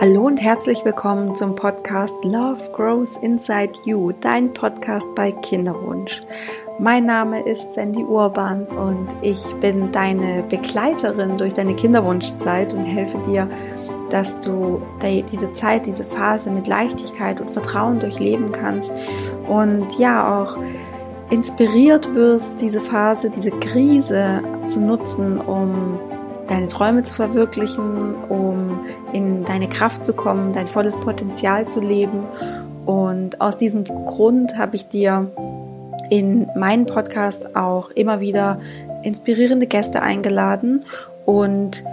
Hallo und herzlich willkommen zum Podcast Love Grows Inside You, dein Podcast bei Kinderwunsch. Mein Name ist Sandy Urban und ich bin deine Begleiterin durch deine Kinderwunschzeit und helfe dir, dass du diese Zeit, diese Phase mit Leichtigkeit und Vertrauen durchleben kannst und ja auch inspiriert wirst, diese Phase, diese Krise zu nutzen, um deine Träume zu verwirklichen, um in deine Kraft zu kommen, dein volles Potenzial zu leben. Und aus diesem Grund habe ich dir in meinen Podcast auch immer wieder inspirierende Gäste eingeladen. Und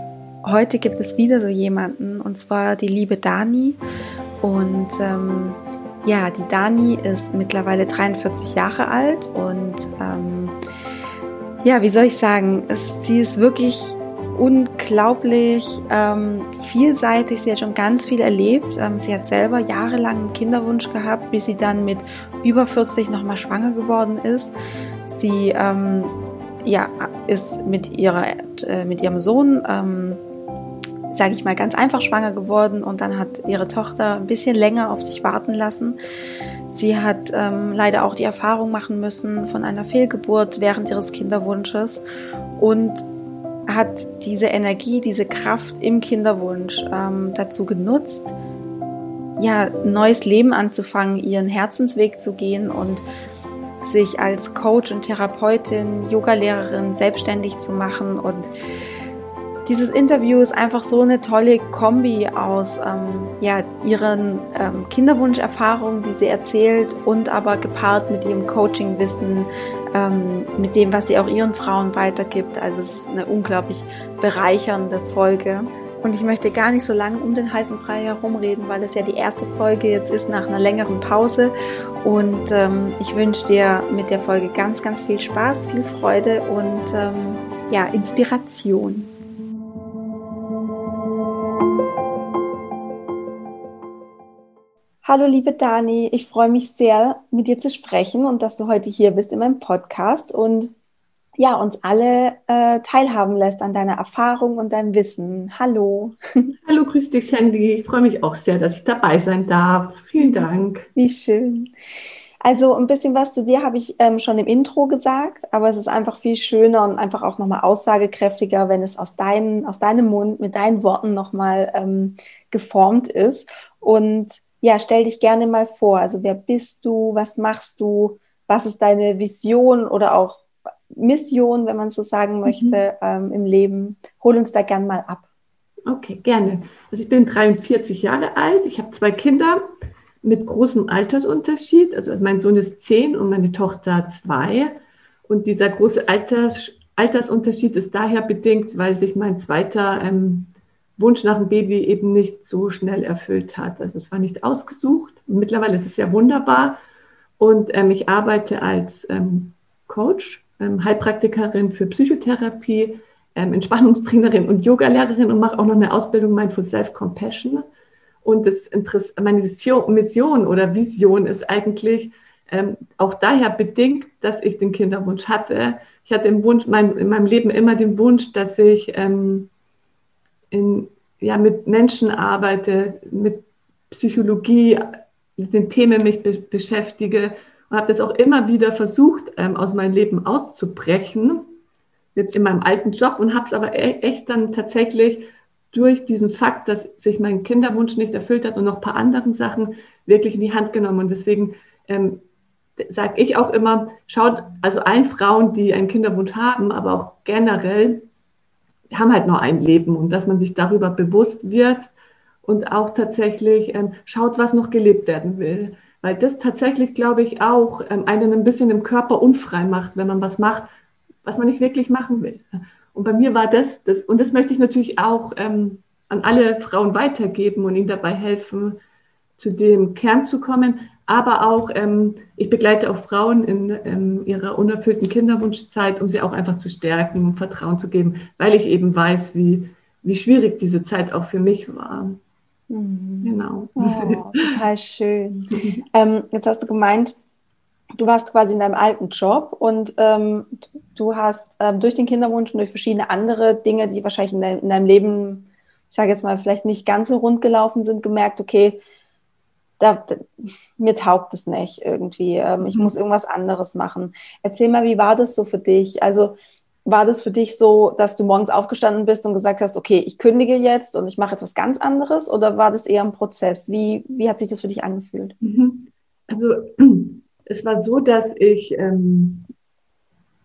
heute gibt es wieder so jemanden, und zwar die liebe Dani. Und ähm, ja, die Dani ist mittlerweile 43 Jahre alt und ähm, ja, wie soll ich sagen, es, sie ist wirklich unglaublich ähm, vielseitig. Sie hat schon ganz viel erlebt. Ähm, sie hat selber jahrelang einen Kinderwunsch gehabt, bis sie dann mit über 40 nochmal schwanger geworden ist. Sie ähm, ja, ist mit, ihrer, äh, mit ihrem Sohn, ähm, sage ich mal, ganz einfach schwanger geworden und dann hat ihre Tochter ein bisschen länger auf sich warten lassen. Sie hat ähm, leider auch die Erfahrung machen müssen von einer Fehlgeburt während ihres Kinderwunsches und hat diese Energie, diese Kraft im Kinderwunsch ähm, dazu genutzt, ja, ein neues Leben anzufangen, ihren Herzensweg zu gehen und sich als Coach und Therapeutin, Yogalehrerin selbstständig zu machen. Und dieses Interview ist einfach so eine tolle Kombi aus ähm, ja, ihren ähm, Kinderwunscherfahrungen, die sie erzählt, und aber gepaart mit ihrem Coachingwissen, ähm, mit dem, was sie auch ihren Frauen weitergibt. Also es ist eine unglaublich bereichernde Folge. Und ich möchte gar nicht so lange um den heißen Brei herumreden, weil es ja die erste Folge jetzt ist nach einer längeren Pause. Und ähm, ich wünsche dir mit der Folge ganz, ganz viel Spaß, viel Freude und ähm, ja, Inspiration. Hallo liebe Dani, ich freue mich sehr, mit dir zu sprechen und dass du heute hier bist in meinem Podcast und ja, uns alle äh, teilhaben lässt an deiner Erfahrung und deinem Wissen. Hallo. Hallo, grüß dich, Sandy. Ich freue mich auch sehr, dass ich dabei sein darf. Vielen Dank. Wie schön. Also ein bisschen was zu dir habe ich ähm, schon im Intro gesagt, aber es ist einfach viel schöner und einfach auch nochmal aussagekräftiger, wenn es aus, dein, aus deinem Mund mit deinen Worten nochmal ähm, geformt ist. Und ja, stell dich gerne mal vor. Also wer bist du? Was machst du? Was ist deine Vision oder auch Mission, wenn man so sagen mhm. möchte, mhm. ähm, im Leben? Hol uns da gern mal ab. Okay, gerne. Also ich bin 43 Jahre alt. Ich habe zwei Kinder mit großem Altersunterschied. Also mein Sohn ist 10 und meine Tochter 2. Und dieser große Alters, Altersunterschied ist daher bedingt, weil sich mein zweiter ähm, Wunsch nach einem Baby eben nicht so schnell erfüllt hat. Also es war nicht ausgesucht. Mittlerweile ist es ja wunderbar. Und ähm, ich arbeite als ähm, Coach, ähm, Heilpraktikerin für Psychotherapie, ähm, Entspannungstrainerin und Yogalehrerin und mache auch noch eine Ausbildung Mindful Self-Compassion. Und das Interesse, meine Mission oder Vision ist eigentlich ähm, auch daher bedingt, dass ich den Kinderwunsch hatte. Ich hatte im Wunsch, mein, in meinem Leben immer den Wunsch, dass ich ähm, in, ja, mit Menschen arbeite, mit Psychologie, mit den Themen mich be beschäftige und habe das auch immer wieder versucht, ähm, aus meinem Leben auszubrechen, mit, in meinem alten Job und habe es aber e echt dann tatsächlich durch diesen Fakt, dass sich mein Kinderwunsch nicht erfüllt hat und noch ein paar anderen Sachen wirklich in die Hand genommen. Und deswegen ähm, sage ich auch immer, schaut also allen Frauen, die einen Kinderwunsch haben, aber auch generell, wir haben halt nur ein Leben und dass man sich darüber bewusst wird und auch tatsächlich ähm, schaut, was noch gelebt werden will. Weil das tatsächlich, glaube ich, auch ähm, einen ein bisschen im Körper unfrei macht, wenn man was macht, was man nicht wirklich machen will. Und bei mir war das, das und das möchte ich natürlich auch ähm, an alle Frauen weitergeben und ihnen dabei helfen, zu dem Kern zu kommen, aber auch, ähm, ich begleite auch Frauen in ähm, ihrer unerfüllten Kinderwunschzeit, um sie auch einfach zu stärken, um Vertrauen zu geben, weil ich eben weiß, wie, wie schwierig diese Zeit auch für mich war. Mhm. Genau. Oh, total schön. ähm, jetzt hast du gemeint, du warst quasi in deinem alten Job und ähm, du hast ähm, durch den Kinderwunsch und durch verschiedene andere Dinge, die wahrscheinlich in, dein, in deinem Leben ich sage jetzt mal, vielleicht nicht ganz so rund gelaufen sind, gemerkt, okay, da, mir taugt es nicht irgendwie. Ähm, ich mhm. muss irgendwas anderes machen. Erzähl mal, wie war das so für dich? Also war das für dich so, dass du morgens aufgestanden bist und gesagt hast, okay, ich kündige jetzt und ich mache jetzt was ganz anderes? Oder war das eher ein Prozess? Wie, wie hat sich das für dich angefühlt? Mhm. Also es war so, dass ich, ähm,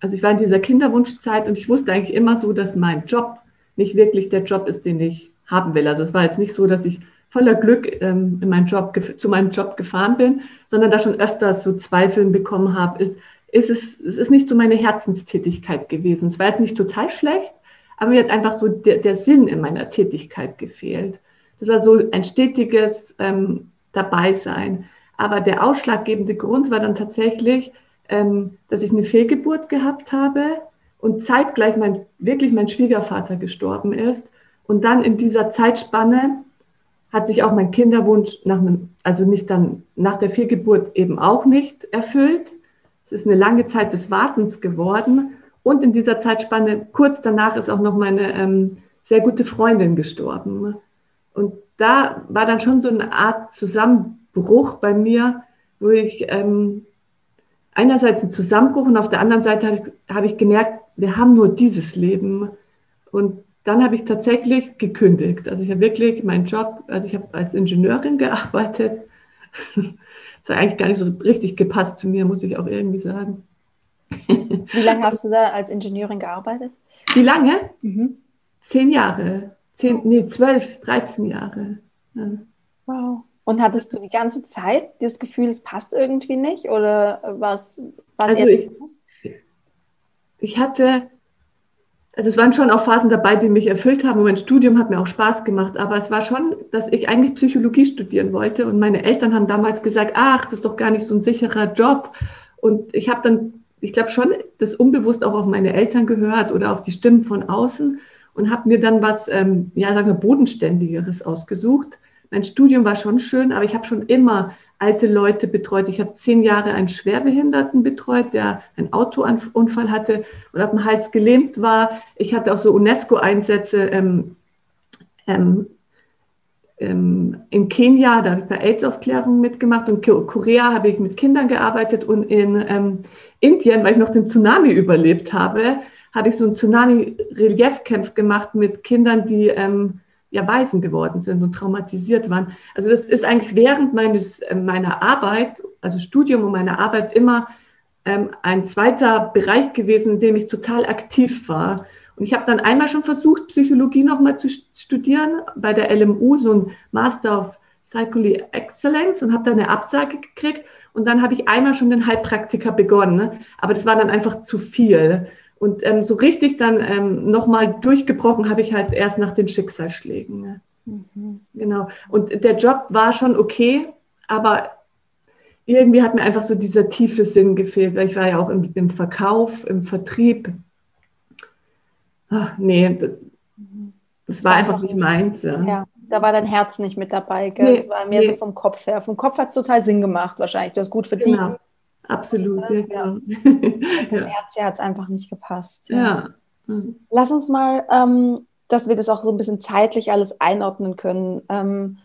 also ich war in dieser Kinderwunschzeit und ich wusste eigentlich immer so, dass mein Job nicht wirklich der Job ist, den ich haben will. Also es war jetzt nicht so, dass ich voller Glück ähm, in meinen Job, zu meinem Job gefahren bin, sondern da schon öfters so Zweifeln bekommen habe, ist, ist es, es ist nicht so meine Herzenstätigkeit gewesen. Es war jetzt nicht total schlecht, aber mir hat einfach so der, der Sinn in meiner Tätigkeit gefehlt. Das war so ein stetiges ähm, Dabeisein. Aber der ausschlaggebende Grund war dann tatsächlich, ähm, dass ich eine Fehlgeburt gehabt habe und zeitgleich mein, wirklich mein Schwiegervater gestorben ist. Und dann in dieser Zeitspanne hat sich auch mein Kinderwunsch nach einem, also nicht dann nach der Fehlgeburt eben auch nicht erfüllt. Es ist eine lange Zeit des Wartens geworden. Und in dieser Zeitspanne, kurz danach, ist auch noch meine ähm, sehr gute Freundin gestorben. Und da war dann schon so eine Art Zusammenbruch bei mir, wo ich ähm, einerseits einen Zusammenbruch und auf der anderen Seite habe ich, hab ich gemerkt, wir haben nur dieses Leben. Und dann habe ich tatsächlich gekündigt. Also ich habe wirklich meinen Job, also ich habe als Ingenieurin gearbeitet. Das hat eigentlich gar nicht so richtig gepasst zu mir, muss ich auch irgendwie sagen. Wie lange hast du da als Ingenieurin gearbeitet? Wie lange? Mhm. Zehn Jahre. Zehn, nee, zwölf, dreizehn Jahre. Ja. Wow. Und hattest du die ganze Zeit das Gefühl, es passt irgendwie nicht? Oder war es also ich, ich hatte also es waren schon auch Phasen dabei, die mich erfüllt haben. Und mein Studium hat mir auch Spaß gemacht. Aber es war schon, dass ich eigentlich Psychologie studieren wollte. Und meine Eltern haben damals gesagt, ach, das ist doch gar nicht so ein sicherer Job. Und ich habe dann, ich glaube schon, das unbewusst auch auf meine Eltern gehört oder auf die Stimmen von außen und habe mir dann was, ähm, ja, sagen wir, bodenständigeres ausgesucht. Mein Studium war schon schön, aber ich habe schon immer alte Leute betreut. Ich habe zehn Jahre einen Schwerbehinderten betreut, der einen Autounfall hatte und auf dem Hals gelähmt war. Ich hatte auch so UNESCO-Einsätze ähm, ähm, ähm, in Kenia, da habe ich bei AIDS-Aufklärung mitgemacht und in Korea habe ich mit Kindern gearbeitet und in ähm, Indien, weil ich noch den Tsunami überlebt habe, habe ich so einen Tsunami-Reliefkampf gemacht mit Kindern, die ähm, ja Waisen geworden sind und traumatisiert waren. Also das ist eigentlich während meines, äh, meiner Arbeit, also Studium und meiner Arbeit immer ähm, ein zweiter Bereich gewesen, in dem ich total aktiv war. Und ich habe dann einmal schon versucht, Psychologie nochmal zu studieren bei der LMU, so ein Master of Psychology Excellence und habe da eine Absage gekriegt. Und dann habe ich einmal schon den Heilpraktiker begonnen. Ne? Aber das war dann einfach zu viel. Und ähm, so richtig dann ähm, nochmal durchgebrochen habe ich halt erst nach den Schicksalsschlägen. Ne? Mhm. Genau. Und der Job war schon okay, aber irgendwie hat mir einfach so dieser tiefe Sinn gefehlt, weil ich war ja auch im, im Verkauf, im Vertrieb. Ach, nee, das, das war einfach nicht meins. Ja. ja. da war dein Herz nicht mit dabei. Gell? Nee, das war mehr nee. so vom Kopf her. Vom Kopf hat es total Sinn gemacht, wahrscheinlich. Du hast gut verdient. Genau. Absolut, ja. ja. ja. Herz, hat es einfach nicht gepasst. Ja. ja. Mhm. Lass uns mal, ähm, dass wir das auch so ein bisschen zeitlich alles einordnen können. Ähm,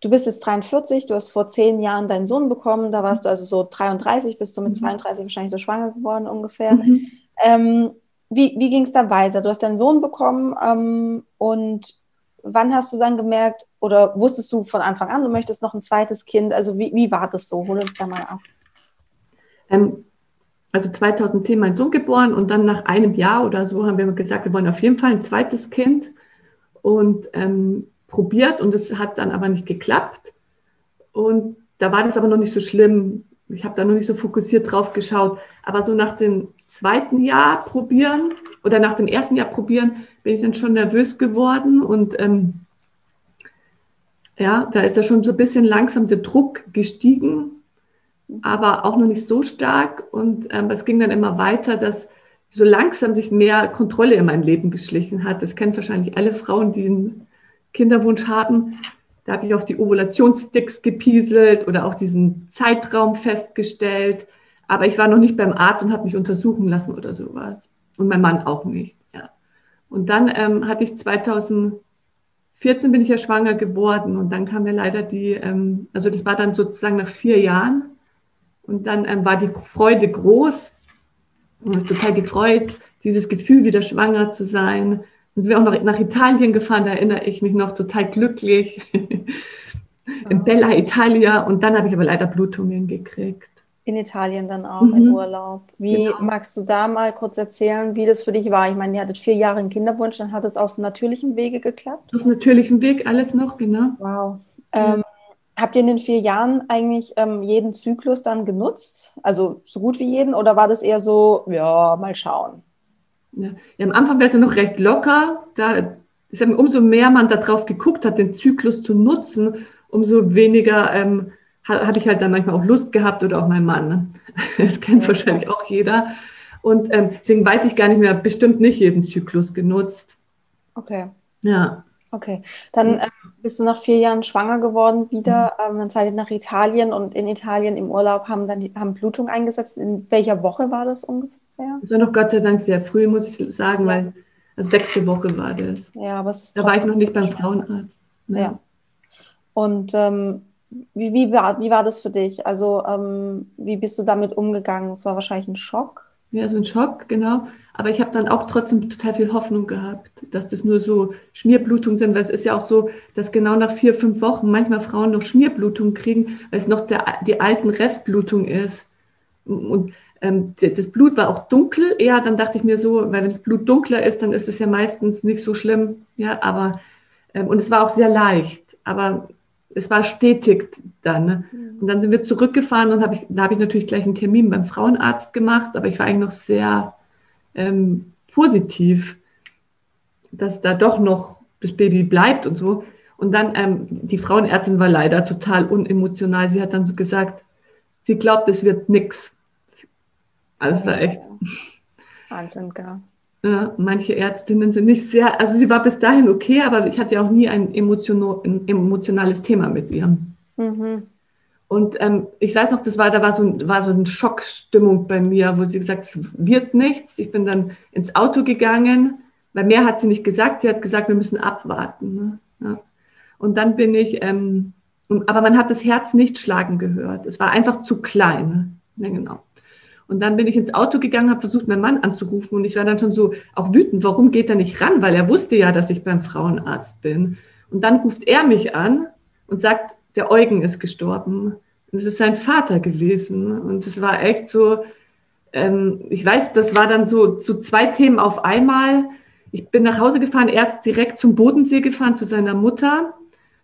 du bist jetzt 43, du hast vor zehn Jahren deinen Sohn bekommen, da warst du also so 33, bist du mit 32 mhm. wahrscheinlich so schwanger geworden ungefähr. Mhm. Ähm, wie wie ging es da weiter? Du hast deinen Sohn bekommen ähm, und wann hast du dann gemerkt oder wusstest du von Anfang an, du möchtest noch ein zweites Kind? Also wie, wie war das so? Hol uns da mal ab. Ähm, also 2010 mein Sohn geboren und dann nach einem Jahr oder so haben wir gesagt, wir wollen auf jeden Fall ein zweites Kind und ähm, probiert und es hat dann aber nicht geklappt. Und da war das aber noch nicht so schlimm. Ich habe da noch nicht so fokussiert drauf geschaut. Aber so nach dem zweiten Jahr probieren oder nach dem ersten Jahr probieren, bin ich dann schon nervös geworden und ähm, ja, da ist da schon so ein bisschen langsam der Druck gestiegen aber auch noch nicht so stark. Und ähm, es ging dann immer weiter, dass so langsam sich mehr Kontrolle in mein Leben geschlichen hat. Das kennen wahrscheinlich alle Frauen, die einen Kinderwunsch haben. Da habe ich auch die Ovulationssticks gepieselt oder auch diesen Zeitraum festgestellt. Aber ich war noch nicht beim Arzt und habe mich untersuchen lassen oder sowas. Und mein Mann auch nicht. Ja. Und dann ähm, hatte ich 2014 14 bin ich ja schwanger geworden und dann kam mir leider die, ähm, also das war dann sozusagen nach vier Jahren und dann ähm, war die Freude groß und mich total gefreut, dieses Gefühl wieder schwanger zu sein. Dann sind wir auch noch nach Italien gefahren, da erinnere ich mich noch total glücklich. in Bella Italia und dann habe ich aber leider Blutungen gekriegt. In Italien dann auch mhm. im Urlaub. Wie genau. magst du da mal kurz erzählen, wie das für dich war? Ich meine, ihr hattet vier Jahre einen Kinderwunsch, dann hat es auf natürlichem Wege geklappt? Auf natürlichem Weg alles noch, genau. Wow. Ähm, habt ihr in den vier Jahren eigentlich ähm, jeden Zyklus dann genutzt? Also so gut wie jeden? Oder war das eher so, ja, mal schauen? Ja, ja am Anfang wäre es ja noch recht locker. Da, umso mehr man darauf geguckt hat, den Zyklus zu nutzen, umso weniger ähm, habe ich halt dann manchmal auch Lust gehabt oder auch mein Mann. Ne? Das kennt ja, wahrscheinlich auch jeder. Und ähm, deswegen weiß ich gar nicht mehr, bestimmt nicht jeden Zyklus genutzt. Okay. Ja. Okay, dann äh, bist du nach vier Jahren schwanger geworden wieder. Mhm. Ähm, dann seid ihr nach Italien und in Italien im Urlaub haben dann die, haben Blutung eingesetzt. In welcher Woche war das ungefähr? Das war noch Gott sei Dank sehr früh, muss ich sagen, weil also sechste Woche war das. Ja, aber es ist Da war ich noch nicht beim Frauenarzt. Ne? Ja. Und ähm, wie, wie, war, wie war das für dich? Also ähm, wie bist du damit umgegangen? Es war wahrscheinlich ein Schock. Ja, so ein Schock, genau. Aber ich habe dann auch trotzdem total viel Hoffnung gehabt, dass das nur so Schmierblutungen sind, weil es ist ja auch so, dass genau nach vier, fünf Wochen manchmal Frauen noch Schmierblutungen kriegen, weil es noch der, die alten Restblutung ist. Und ähm, das Blut war auch dunkel, eher dann dachte ich mir so, weil wenn das Blut dunkler ist, dann ist es ja meistens nicht so schlimm. Ja, aber ähm, und es war auch sehr leicht. Aber es war stetig dann. Ne? Und dann sind wir zurückgefahren und hab ich, da habe ich natürlich gleich einen Termin beim Frauenarzt gemacht, aber ich war eigentlich noch sehr ähm, positiv, dass da doch noch das Baby bleibt und so. Und dann, ähm, die Frauenärztin war leider total unemotional. Sie hat dann so gesagt, sie glaubt, es wird nichts. Also es war echt. Wahnsinn, gell? Ja, manche Ärztinnen sind nicht sehr, also sie war bis dahin okay, aber ich hatte ja auch nie ein, emotional, ein emotionales Thema mit ihr. Mhm. Und ähm, ich weiß noch, das war, da war so, ein, war so eine Schockstimmung bei mir, wo sie gesagt hat, es wird nichts. Ich bin dann ins Auto gegangen, weil mehr hat sie nicht gesagt. Sie hat gesagt, wir müssen abwarten. Ne? Ja. Und dann bin ich, ähm, aber man hat das Herz nicht schlagen gehört. Es war einfach zu klein. Ne? Ja, genau. Und dann bin ich ins Auto gegangen, habe versucht, meinen Mann anzurufen und ich war dann schon so auch wütend, warum geht er nicht ran? Weil er wusste ja, dass ich beim Frauenarzt bin. Und dann ruft er mich an und sagt, der Eugen ist gestorben. Und es ist sein Vater gewesen. Und es war echt so, ähm, ich weiß, das war dann so zu so zwei Themen auf einmal. Ich bin nach Hause gefahren, erst direkt zum Bodensee gefahren zu seiner Mutter.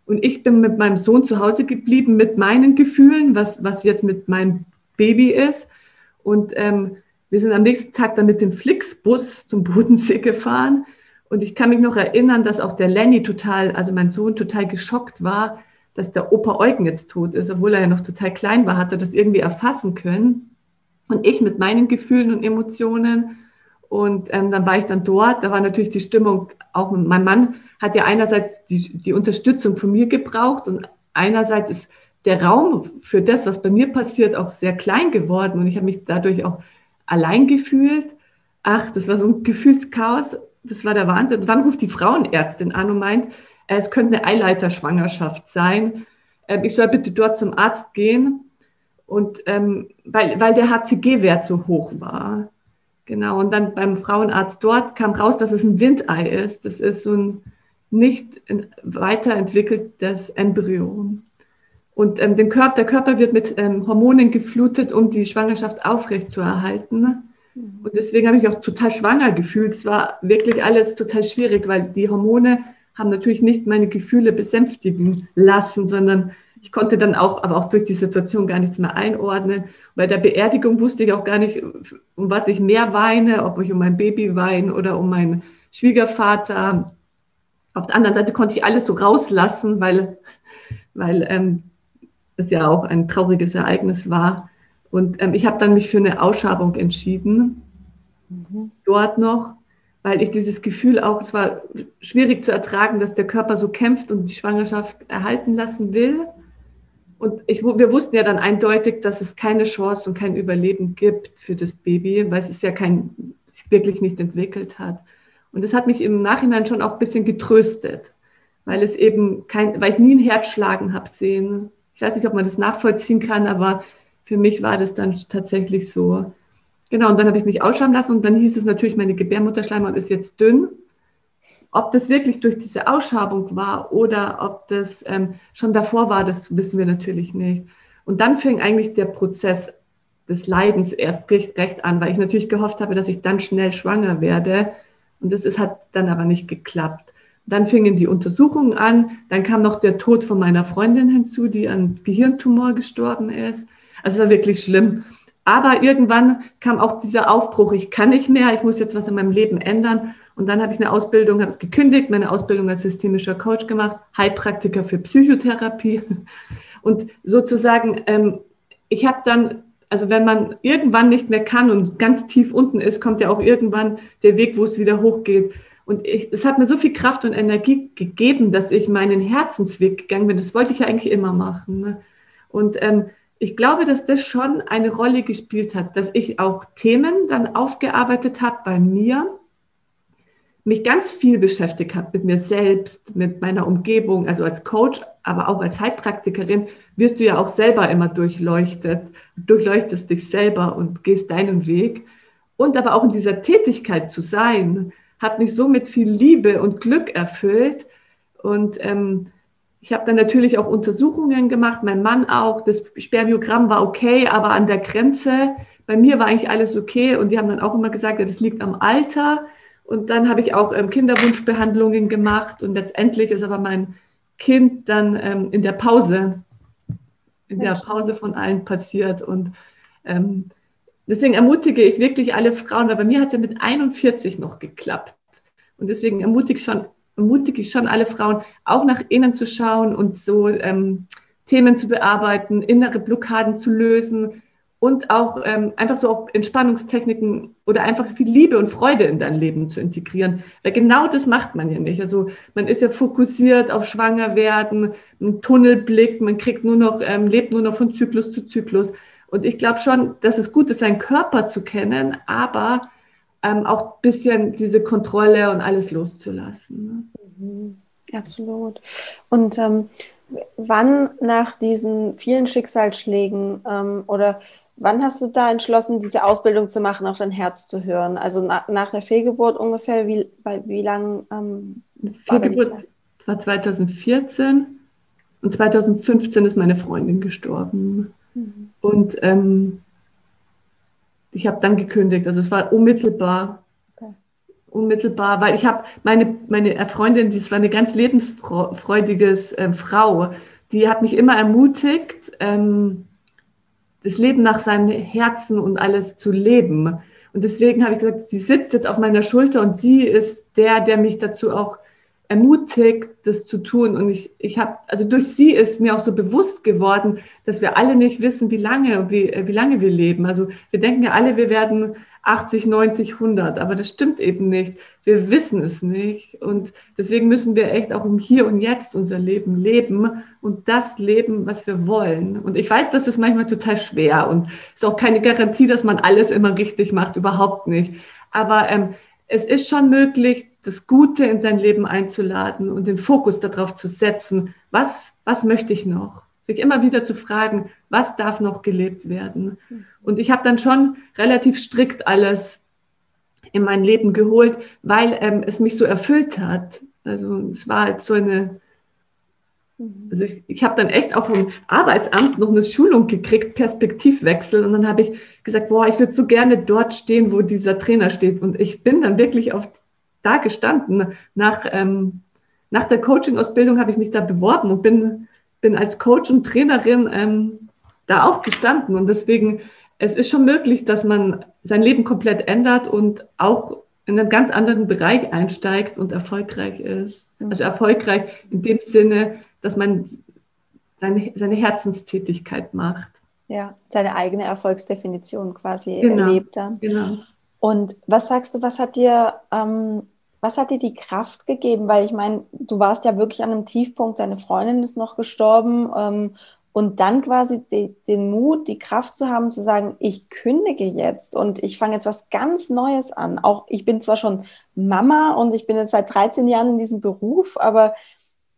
Und ich bin mit meinem Sohn zu Hause geblieben mit meinen Gefühlen, was, was jetzt mit meinem Baby ist. Und ähm, wir sind am nächsten Tag dann mit dem Flixbus zum Bodensee gefahren. Und ich kann mich noch erinnern, dass auch der Lenny total, also mein Sohn total geschockt war, dass der Opa Eugen jetzt tot ist, obwohl er ja noch total klein war, hat er das irgendwie erfassen können. Und ich mit meinen Gefühlen und Emotionen. Und ähm, dann war ich dann dort, da war natürlich die Stimmung, auch mein Mann hat ja einerseits die, die Unterstützung von mir gebraucht und einerseits ist der Raum für das, was bei mir passiert, auch sehr klein geworden und ich habe mich dadurch auch allein gefühlt. Ach, das war so ein Gefühlschaos, das war der Wahnsinn. Und dann ruft die Frauenärztin an und meint, äh, es könnte eine Eileiterschwangerschaft sein. Ähm, ich soll bitte dort zum Arzt gehen. Und ähm, weil, weil der HCG-Wert so hoch war. Genau. Und dann beim Frauenarzt dort kam raus, dass es ein Windei ist. Das ist so ein nicht weiterentwickeltes Embryo. Und ähm, den Körper, der Körper wird mit ähm, Hormonen geflutet, um die Schwangerschaft aufrechtzuerhalten. Mhm. Und deswegen habe ich auch total schwanger gefühlt. Es war wirklich alles total schwierig, weil die Hormone haben natürlich nicht meine Gefühle besänftigen lassen, sondern ich konnte dann auch, aber auch durch die Situation gar nichts mehr einordnen. Bei der Beerdigung wusste ich auch gar nicht, um was ich mehr weine, ob ich um mein Baby weine oder um meinen Schwiegervater. Auf der anderen Seite konnte ich alles so rauslassen, weil, weil ähm, das ja auch ein trauriges Ereignis war. Und ähm, ich habe dann mich für eine Ausschabung entschieden, mhm. dort noch, weil ich dieses Gefühl auch, es war schwierig zu ertragen, dass der Körper so kämpft und die Schwangerschaft erhalten lassen will. Und ich, wir wussten ja dann eindeutig, dass es keine Chance und kein Überleben gibt für das Baby, weil es ist ja kein, sich wirklich nicht entwickelt hat. Und das hat mich im Nachhinein schon auch ein bisschen getröstet, weil es eben kein, weil ich nie ein Herz schlagen habe sehen. Ich weiß nicht, ob man das nachvollziehen kann, aber für mich war das dann tatsächlich so. Genau, und dann habe ich mich ausschauen lassen und dann hieß es natürlich, meine Gebärmutterschleimhaut ist jetzt dünn. Ob das wirklich durch diese Ausschabung war oder ob das ähm, schon davor war, das wissen wir natürlich nicht. Und dann fing eigentlich der Prozess des Leidens erst recht, recht an, weil ich natürlich gehofft habe, dass ich dann schnell schwanger werde. Und das ist, hat dann aber nicht geklappt. Dann fingen die Untersuchungen an. Dann kam noch der Tod von meiner Freundin hinzu, die an Gehirntumor gestorben ist. Also war wirklich schlimm. Aber irgendwann kam auch dieser Aufbruch, ich kann nicht mehr, ich muss jetzt was in meinem Leben ändern. Und dann habe ich eine Ausbildung, habe es gekündigt, meine Ausbildung als systemischer Coach gemacht, Heilpraktiker für Psychotherapie. Und sozusagen, ähm, ich habe dann, also wenn man irgendwann nicht mehr kann und ganz tief unten ist, kommt ja auch irgendwann der Weg, wo es wieder hochgeht. Und ich, es hat mir so viel Kraft und Energie gegeben, dass ich meinen Herzensweg gegangen bin. Das wollte ich ja eigentlich immer machen. Ne? Und ähm, ich glaube, dass das schon eine Rolle gespielt hat, dass ich auch Themen dann aufgearbeitet habe bei mir, mich ganz viel beschäftigt habe mit mir selbst, mit meiner Umgebung, also als Coach, aber auch als Heilpraktikerin, wirst du ja auch selber immer durchleuchtet, durchleuchtest dich selber und gehst deinen Weg. Und aber auch in dieser Tätigkeit zu sein, hat mich so mit viel Liebe und Glück erfüllt. Und ähm, ich habe dann natürlich auch Untersuchungen gemacht, mein Mann auch. Das Spermiogramm war okay, aber an der Grenze. Bei mir war eigentlich alles okay und die haben dann auch immer gesagt, ja, das liegt am Alter. Und dann habe ich auch ähm, Kinderwunschbehandlungen gemacht und letztendlich ist aber mein Kind dann ähm, in der Pause, in der Pause von allen passiert. Und ähm, Deswegen ermutige ich wirklich alle Frauen, weil bei mir hat es ja mit 41 noch geklappt. Und deswegen ermutige ich schon, ermutige ich schon alle Frauen, auch nach innen zu schauen und so ähm, Themen zu bearbeiten, innere Blockaden zu lösen und auch ähm, einfach so auch Entspannungstechniken oder einfach viel Liebe und Freude in dein Leben zu integrieren. Weil genau das macht man ja nicht. Also man ist ja fokussiert auf Schwangerwerden, ein Tunnelblick, man kriegt nur noch, ähm, lebt nur noch von Zyklus zu Zyklus. Und ich glaube schon, dass es gut ist, seinen Körper zu kennen, aber ähm, auch ein bisschen diese Kontrolle und alles loszulassen. Ne? Mhm, absolut. Und ähm, wann nach diesen vielen Schicksalsschlägen ähm, oder wann hast du da entschlossen, diese Ausbildung zu machen, auf dein Herz zu hören? Also na, nach der Fehlgeburt ungefähr, wie, bei, wie lang ähm, war Fehlgeburt war 2014 und 2015 ist meine Freundin gestorben. Mhm. Und ähm, ich habe dann gekündigt. Also es war unmittelbar. Okay. Unmittelbar, weil ich habe meine, meine Freundin, die war eine ganz lebensfreudige äh, Frau, die hat mich immer ermutigt, ähm, das Leben nach seinem Herzen und alles zu leben. Und deswegen habe ich gesagt, sie sitzt jetzt auf meiner Schulter und sie ist der, der mich dazu auch ermutigt, das zu tun. Und ich, ich habe, also durch sie ist mir auch so bewusst geworden, dass wir alle nicht wissen, wie lange, wie, wie lange wir leben. Also wir denken ja alle, wir werden 80, 90, 100, aber das stimmt eben nicht. Wir wissen es nicht. Und deswegen müssen wir echt auch im Hier und Jetzt unser Leben leben und das leben, was wir wollen. Und ich weiß, das ist manchmal total schwer und ist auch keine Garantie, dass man alles immer richtig macht, überhaupt nicht. Aber ähm, es ist schon möglich, das Gute in sein Leben einzuladen und den Fokus darauf zu setzen, was, was möchte ich noch? Sich immer wieder zu fragen, was darf noch gelebt werden? Und ich habe dann schon relativ strikt alles in mein Leben geholt, weil ähm, es mich so erfüllt hat. Also es war halt so eine, also ich, ich habe dann echt auch vom Arbeitsamt noch eine Schulung gekriegt, Perspektivwechsel. Und dann habe ich gesagt, boah, ich würde so gerne dort stehen, wo dieser Trainer steht. Und ich bin dann wirklich auf da gestanden. Nach, ähm, nach der Coaching-Ausbildung habe ich mich da beworben und bin, bin als Coach und Trainerin ähm, da auch gestanden. Und deswegen, es ist schon möglich, dass man sein Leben komplett ändert und auch in einen ganz anderen Bereich einsteigt und erfolgreich ist. Also erfolgreich in dem Sinne, dass man seine, seine Herzenstätigkeit macht. Ja, seine eigene Erfolgsdefinition quasi genau, erlebt dann. Genau. Und was sagst du, was hat dir ähm, was hat dir die Kraft gegeben? Weil ich meine, du warst ja wirklich an einem Tiefpunkt, deine Freundin ist noch gestorben ähm, und dann quasi die, den Mut, die Kraft zu haben, zu sagen, ich kündige jetzt und ich fange jetzt was ganz Neues an. Auch ich bin zwar schon Mama und ich bin jetzt seit 13 Jahren in diesem Beruf, aber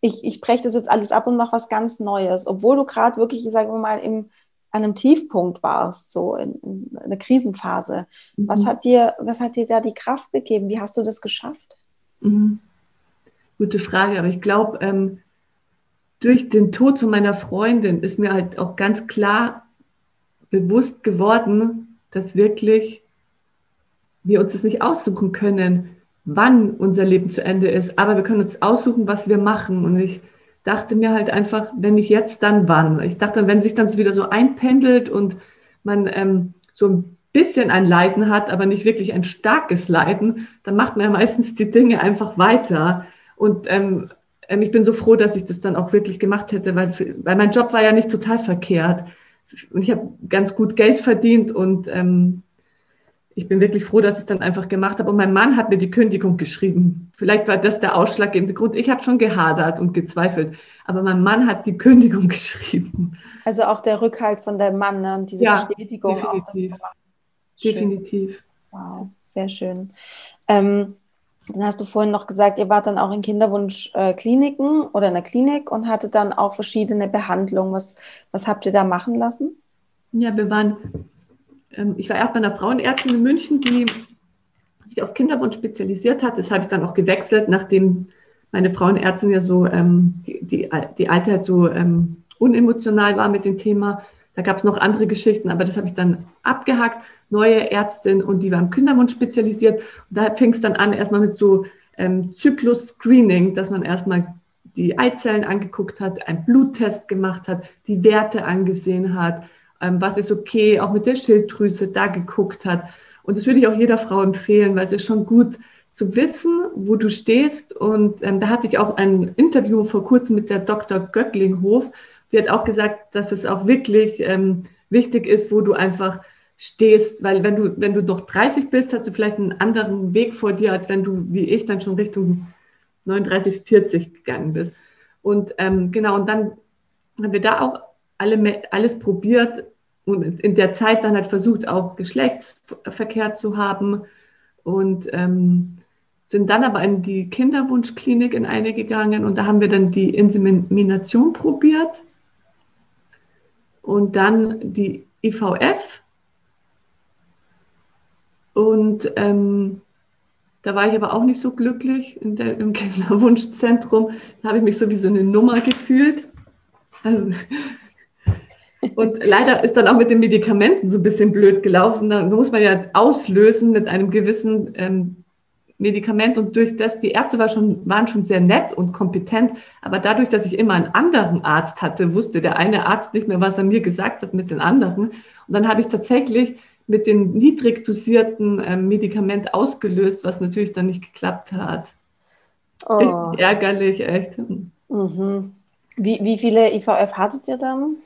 ich, ich breche das jetzt alles ab und mache was ganz Neues, obwohl du gerade wirklich, sagen wir mal, im, an einem Tiefpunkt warst, so in, in einer Krisenphase. Mhm. Was, hat dir, was hat dir da die Kraft gegeben? Wie hast du das geschafft? Mhm. Gute Frage, aber ich glaube, ähm, durch den Tod von meiner Freundin ist mir halt auch ganz klar bewusst geworden, dass wirklich wir uns das nicht aussuchen können, wann unser Leben zu Ende ist, aber wir können uns aussuchen, was wir machen. Und ich dachte mir halt einfach, wenn nicht jetzt, dann wann. Ich dachte, wenn sich dann wieder so einpendelt und man ähm, so ein bisschen ein Leiden hat, aber nicht wirklich ein starkes Leiden, dann macht man ja meistens die Dinge einfach weiter. Und ähm, ähm ich bin so froh, dass ich das dann auch wirklich gemacht hätte, weil, weil mein Job war ja nicht total verkehrt. Und ich habe ganz gut Geld verdient und ähm, ich bin wirklich froh, dass ich es dann einfach gemacht habe. Und mein Mann hat mir die Kündigung geschrieben. Vielleicht war das der ausschlaggebende Grund. Ich habe schon gehadert und gezweifelt, aber mein Mann hat die Kündigung geschrieben. Also auch der Rückhalt von deinem Mann ne? und diese ja, Bestätigung definitiv. auch das zu machen. Schön. Definitiv. Wow, sehr schön. Ähm, dann hast du vorhin noch gesagt, ihr wart dann auch in Kinderwunschkliniken oder in der Klinik und hattet dann auch verschiedene Behandlungen. Was, was habt ihr da machen lassen? Ja, wir waren ähm, ich war erst bei einer Frauenärztin in München, die sich auf Kinderwunsch spezialisiert hat. Das habe ich dann auch gewechselt, nachdem meine Frauenärztin ja so, ähm, die, die, die Alte halt so ähm, unemotional war mit dem Thema. Da gab es noch andere Geschichten, aber das habe ich dann abgehakt. Neue Ärztin und die war im Kinderwunsch spezialisiert. Und da fing es dann an, erstmal mit so ähm, Zyklus-Screening, dass man erstmal die Eizellen angeguckt hat, einen Bluttest gemacht hat, die Werte angesehen hat, ähm, was ist okay, auch mit der Schilddrüse da geguckt hat. Und das würde ich auch jeder Frau empfehlen, weil es ist schon gut zu wissen, wo du stehst. Und ähm, da hatte ich auch ein Interview vor kurzem mit der Dr. Göcklinghof. Sie hat auch gesagt, dass es auch wirklich ähm, wichtig ist, wo du einfach stehst, weil wenn du, wenn du noch 30 bist, hast du vielleicht einen anderen Weg vor dir, als wenn du, wie ich, dann schon Richtung 39, 40 gegangen bist. Und ähm, genau, und dann haben wir da auch alle, alles probiert und in der Zeit dann halt versucht, auch Geschlechtsverkehr zu haben und ähm, sind dann aber in die Kinderwunschklinik in eine gegangen und da haben wir dann die Insemination probiert und dann die IVF und ähm, da war ich aber auch nicht so glücklich der, im Kinderwunschzentrum. Da habe ich mich so wie so eine Nummer gefühlt. Also und leider ist dann auch mit den Medikamenten so ein bisschen blöd gelaufen. Da muss man ja auslösen mit einem gewissen ähm, Medikament. Und durch das, die Ärzte war schon, waren schon sehr nett und kompetent. Aber dadurch, dass ich immer einen anderen Arzt hatte, wusste der eine Arzt nicht mehr, was er mir gesagt hat mit den anderen. Und dann habe ich tatsächlich mit dem niedrig dosierten ähm, Medikament ausgelöst, was natürlich dann nicht geklappt hat. Oh. Ärgerlich, echt. Mhm. Wie, wie viele IVF hattet ihr dann?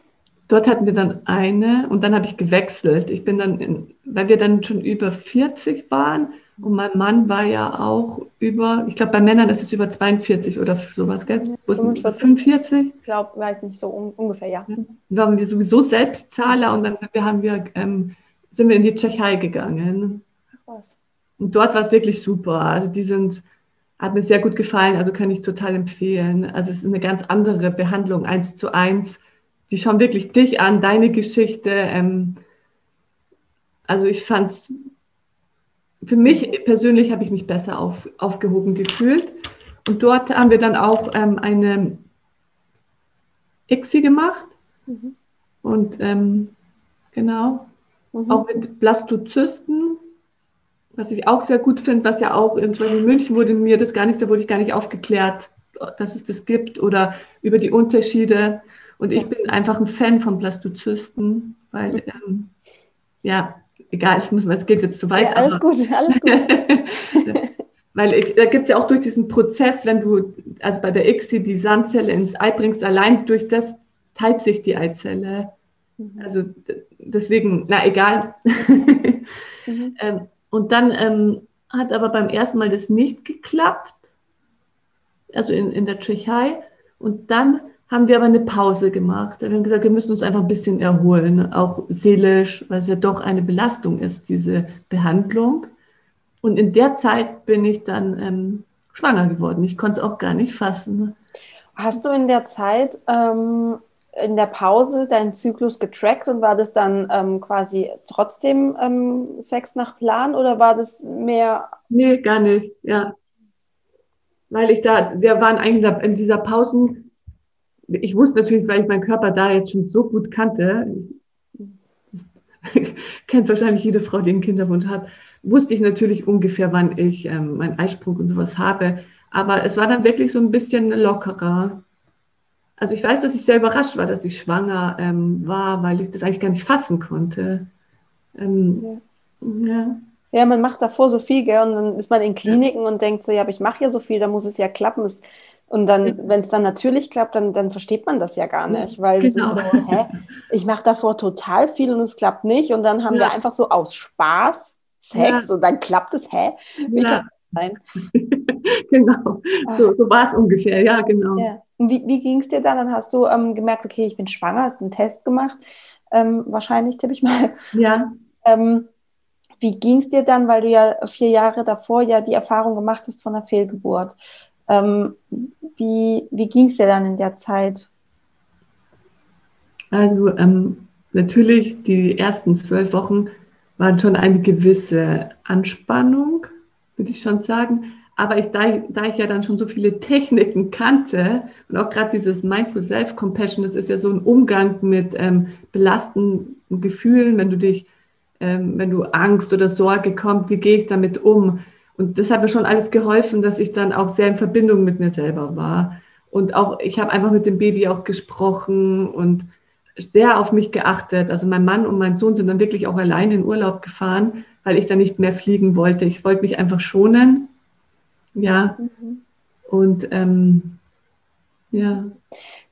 Dort hatten wir dann eine und dann habe ich gewechselt. Ich bin dann, in, weil wir dann schon über 40 waren und mein Mann war ja auch über, ich glaube bei Männern ist es über 42 oder sowas, gell? 45? 45? Ich glaube, weiß nicht, so un ungefähr, ja. Dann waren wir sowieso Selbstzahler und dann haben wir, ähm, sind wir in die Tschechei gegangen. Was? Und dort war es wirklich super. Also die sind, hat mir sehr gut gefallen, also kann ich total empfehlen. Also es ist eine ganz andere Behandlung, eins zu eins die schauen wirklich dich an, deine Geschichte. Ähm, also ich fand es, für mich persönlich habe ich mich besser auf, aufgehoben gefühlt. Und dort haben wir dann auch ähm, eine ICSI gemacht. Mhm. Und ähm, genau, mhm. auch mit Blastozysten, was ich auch sehr gut finde, was ja auch in, in München wurde mir das gar nicht, da wurde ich gar nicht aufgeklärt, dass es das gibt oder über die Unterschiede. Und ich bin einfach ein Fan von Blastozysten, weil, ähm, ja, egal, es, muss, es geht jetzt zu weit. Ja, alles gut, alles gut. weil ich, da gibt es ja auch durch diesen Prozess, wenn du, also bei der ICSI die Samenzelle ins Ei bringst, allein durch das teilt sich die Eizelle. Mhm. Also deswegen, na egal. mhm. ähm, und dann ähm, hat aber beim ersten Mal das nicht geklappt, also in, in der Tschechei. Und dann haben wir aber eine Pause gemacht. Wir haben gesagt, wir müssen uns einfach ein bisschen erholen, auch seelisch, weil es ja doch eine Belastung ist, diese Behandlung. Und in der Zeit bin ich dann ähm, schwanger geworden. Ich konnte es auch gar nicht fassen. Hast du in der Zeit ähm, in der Pause deinen Zyklus getrackt und war das dann ähm, quasi trotzdem ähm, Sex nach Plan oder war das mehr? Nee, gar nicht, ja. Weil ich da, wir waren eigentlich in dieser Pausen, ich wusste natürlich, weil ich meinen Körper da jetzt schon so gut kannte, kennt wahrscheinlich jede Frau, die einen Kinderwunsch hat, wusste ich natürlich ungefähr, wann ich ähm, meinen Eisprung und sowas habe. Aber es war dann wirklich so ein bisschen lockerer. Also ich weiß, dass ich sehr überrascht war, dass ich schwanger ähm, war, weil ich das eigentlich gar nicht fassen konnte. Ähm, ja. ja. ja. man macht davor so viel, gell? und dann ist man in Kliniken ja. und denkt so, ja, aber ich mache ja so viel, da muss es ja klappen. Und dann, wenn es dann natürlich klappt, dann, dann versteht man das ja gar nicht, weil genau. es ist so, hä, ich mache davor total viel und es klappt nicht. Und dann haben ja. wir einfach so aus Spaß Sex und dann klappt es, hä? Wie kann das sein? genau, so, so war es ungefähr, ja, genau. Ja. Wie, wie ging es dir dann? Dann hast du ähm, gemerkt, okay, ich bin schwanger, hast einen Test gemacht, ähm, wahrscheinlich, tippe ich mal. Ja. Ähm, wie ging es dir dann, weil du ja vier Jahre davor ja die Erfahrung gemacht hast von einer Fehlgeburt? Ähm, wie wie ging es dir dann in der Zeit? Also ähm, natürlich die ersten zwölf Wochen waren schon eine gewisse Anspannung, würde ich schon sagen. Aber ich, da, da ich ja dann schon so viele Techniken kannte und auch gerade dieses Mindful Self-Compassion, das ist ja so ein Umgang mit ähm, belastenden Gefühlen, wenn du dich, ähm, wenn du Angst oder Sorge kommt, wie gehe ich damit um? Und das hat mir schon alles geholfen, dass ich dann auch sehr in Verbindung mit mir selber war. Und auch, ich habe einfach mit dem Baby auch gesprochen und sehr auf mich geachtet. Also mein Mann und mein Sohn sind dann wirklich auch alleine in Urlaub gefahren, weil ich dann nicht mehr fliegen wollte. Ich wollte mich einfach schonen ja. Mhm. Und ähm, ja.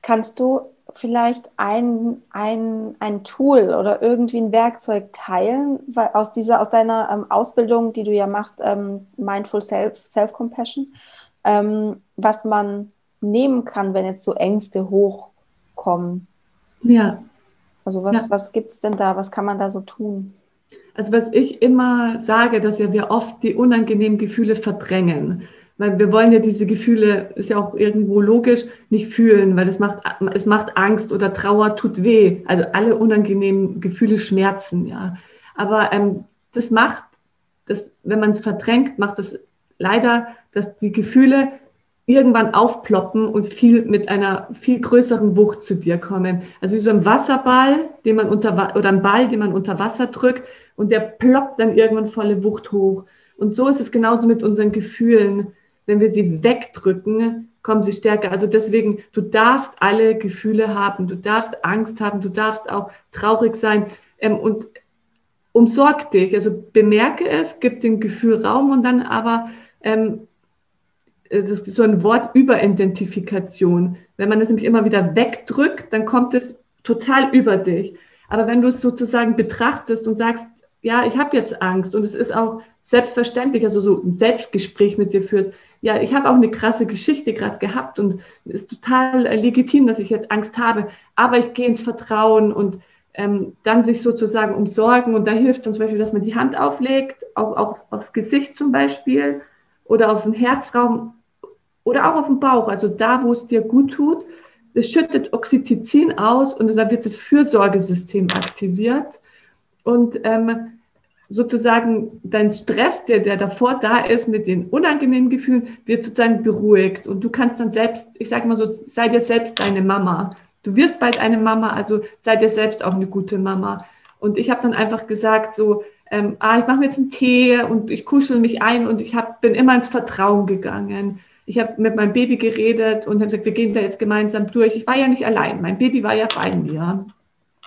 Kannst du vielleicht ein, ein, ein Tool oder irgendwie ein Werkzeug teilen weil aus dieser, aus deiner ähm, Ausbildung, die du ja machst, ähm, Mindful Self, Self-Compassion, ähm, was man nehmen kann, wenn jetzt so Ängste hochkommen? Ja. Also was, ja. was gibt es denn da? Was kann man da so tun? Also was ich immer sage, dass ja wir oft die unangenehmen Gefühle verdrängen. Weil wir wollen ja diese Gefühle, ist ja auch irgendwo logisch, nicht fühlen, weil es macht, es macht Angst oder Trauer tut weh. Also alle unangenehmen Gefühle schmerzen, ja. Aber ähm, das macht, das, wenn man es verdrängt, macht das leider, dass die Gefühle irgendwann aufploppen und viel mit einer viel größeren Wucht zu dir kommen. Also wie so ein Wasserball, den man unter oder ein Ball, den man unter Wasser drückt und der ploppt dann irgendwann volle Wucht hoch. Und so ist es genauso mit unseren Gefühlen. Wenn wir sie wegdrücken, kommen sie stärker. Also deswegen, du darfst alle Gefühle haben, du darfst Angst haben, du darfst auch traurig sein ähm, und umsorg dich. Also bemerke es, gib dem Gefühl Raum und dann aber ähm, das ist so ein Wort Überidentifikation. Wenn man es nämlich immer wieder wegdrückt, dann kommt es total über dich. Aber wenn du es sozusagen betrachtest und sagst, ja, ich habe jetzt Angst und es ist auch selbstverständlich, also so ein Selbstgespräch mit dir führst, ja, ich habe auch eine krasse Geschichte gerade gehabt und es ist total legitim, dass ich jetzt Angst habe, aber ich gehe ins Vertrauen und ähm, dann sich sozusagen umsorgen und da hilft dann zum Beispiel, dass man die Hand auflegt, auch, auch aufs Gesicht zum Beispiel oder auf den Herzraum oder auch auf den Bauch, also da, wo es dir gut tut. Es schüttet Oxytocin aus und dann wird das Fürsorgesystem aktiviert. Und ähm, sozusagen dein Stress, der, der davor da ist mit den unangenehmen Gefühlen, wird sozusagen beruhigt. Und du kannst dann selbst, ich sage mal so, sei dir selbst deine Mama. Du wirst bald eine Mama, also sei dir selbst auch eine gute Mama. Und ich habe dann einfach gesagt, so, ähm, ah, ich mache mir jetzt einen Tee und ich kuschel mich ein und ich hab, bin immer ins Vertrauen gegangen ich habe mit meinem Baby geredet und habe gesagt, wir gehen da jetzt gemeinsam durch. Ich war ja nicht allein, mein Baby war ja bei mir.